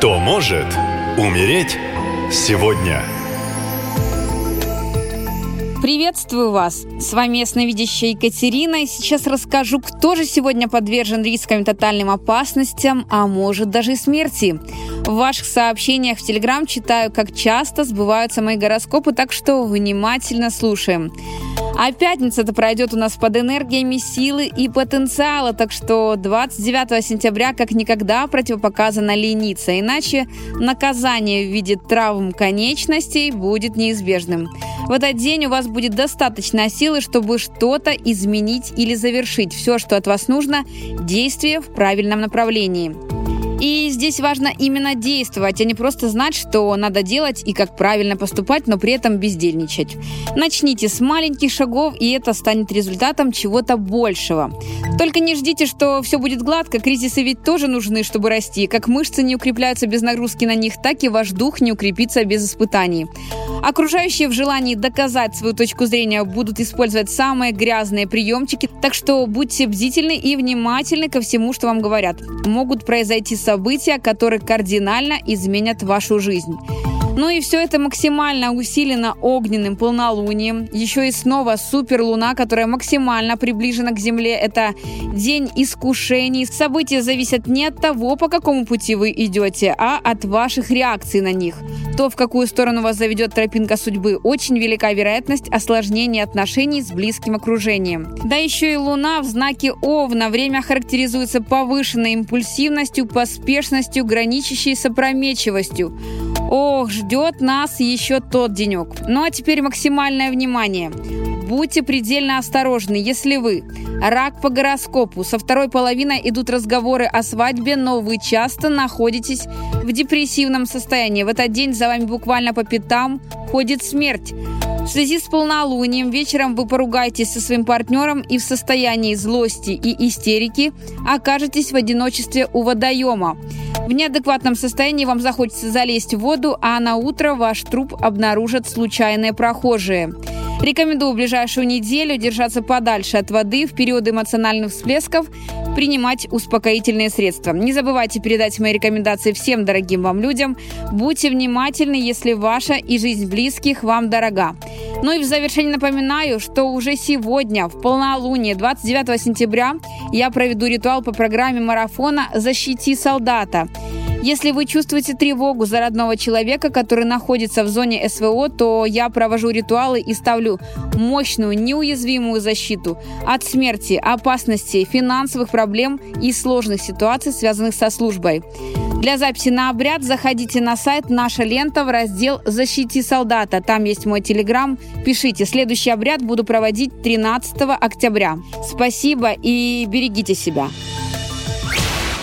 Кто может умереть сегодня? Приветствую вас! С вами ясновидящая Екатерина, и сейчас расскажу, кто же сегодня подвержен рискам и тотальным опасностям, а может даже и смерти. В ваших сообщениях в Телеграм читаю, как часто сбываются мои гороскопы, так что внимательно слушаем. А пятница-то пройдет у нас под энергиями силы и потенциала, так что 29 сентября как никогда противопоказано лениться, иначе наказание в виде травм конечностей будет неизбежным. В этот день у вас будет достаточно силы, чтобы что-то изменить или завершить. Все, что от вас нужно, действие в правильном направлении. И здесь важно именно действовать, а не просто знать, что надо делать и как правильно поступать, но при этом бездельничать. Начните с маленьких шагов, и это станет результатом чего-то большего. Только не ждите, что все будет гладко, кризисы ведь тоже нужны, чтобы расти. Как мышцы не укрепляются без нагрузки на них, так и ваш дух не укрепится без испытаний. Окружающие в желании доказать свою точку зрения будут использовать самые грязные приемчики, так что будьте бдительны и внимательны ко всему, что вам говорят. Могут произойти события, которые кардинально изменят вашу жизнь. Ну и все это максимально усилено огненным полнолунием. Еще и снова суперлуна, которая максимально приближена к Земле. Это день искушений. События зависят не от того, по какому пути вы идете, а от ваших реакций на них. То, в какую сторону вас заведет тропинка судьбы, очень велика вероятность осложнения отношений с близким окружением. Да еще и Луна в знаке Овна. Время характеризуется повышенной импульсивностью, поспешностью, граничащей с опрометчивостью. Ох, ждет нас еще тот денек. Ну а теперь максимальное внимание. Будьте предельно осторожны, если вы рак по гороскопу, со второй половиной идут разговоры о свадьбе, но вы часто находитесь в депрессивном состоянии. В этот день за вами буквально по пятам ходит смерть. В связи с полнолунием вечером вы поругаетесь со своим партнером и в состоянии злости и истерики окажетесь в одиночестве у водоема. В неадекватном состоянии вам захочется залезть в воду, а на утро ваш труп обнаружат случайные прохожие. Рекомендую в ближайшую неделю держаться подальше от воды в период эмоциональных всплесков, принимать успокоительные средства. Не забывайте передать мои рекомендации всем дорогим вам людям. Будьте внимательны, если ваша и жизнь близких вам дорога. Ну и в завершение напоминаю, что уже сегодня, в полнолуние, 29 сентября, я проведу ритуал по программе марафона «Защити солдата». Если вы чувствуете тревогу за родного человека, который находится в зоне СВО, то я провожу ритуалы и ставлю мощную, неуязвимую защиту от смерти, опасностей, финансовых проблем и сложных ситуаций, связанных со службой. Для записи на обряд заходите на сайт «Наша лента» в раздел «Защити солдата». Там есть мой телеграм. Пишите. Следующий обряд буду проводить 13 октября. Спасибо и берегите себя.